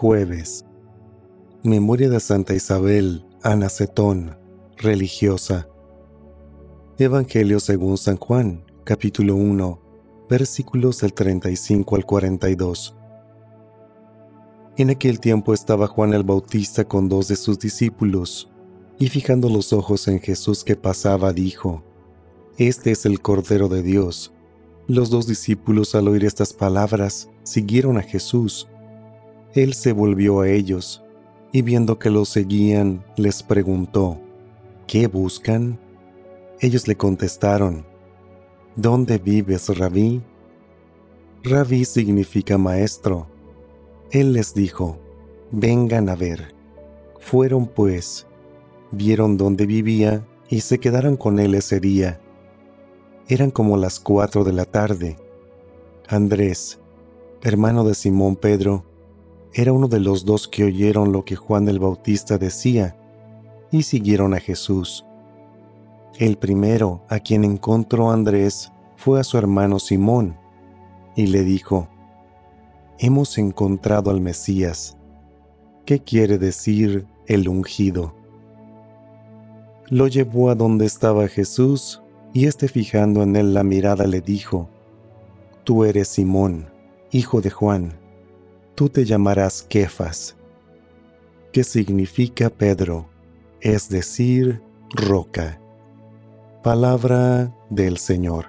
Jueves. Memoria de Santa Isabel, Anacetón, religiosa. Evangelio según San Juan, capítulo 1, versículos del 35 al 42. En aquel tiempo estaba Juan el Bautista con dos de sus discípulos, y fijando los ojos en Jesús que pasaba, dijo, Este es el Cordero de Dios. Los dos discípulos al oír estas palabras siguieron a Jesús. Él se volvió a ellos, y viendo que los seguían, les preguntó, ¿Qué buscan? Ellos le contestaron, ¿Dónde vives, rabí? Rabí significa maestro. Él les dijo, vengan a ver. Fueron pues, vieron dónde vivía y se quedaron con él ese día. Eran como las cuatro de la tarde. Andrés, hermano de Simón Pedro, era uno de los dos que oyeron lo que Juan el Bautista decía y siguieron a Jesús. El primero a quien encontró Andrés fue a su hermano Simón y le dijo, hemos encontrado al Mesías. ¿Qué quiere decir el ungido? Lo llevó a donde estaba Jesús y éste fijando en él la mirada le dijo, Tú eres Simón, hijo de Juan, tú te llamarás Kefas, que significa Pedro, es decir, roca. Palabra del Señor.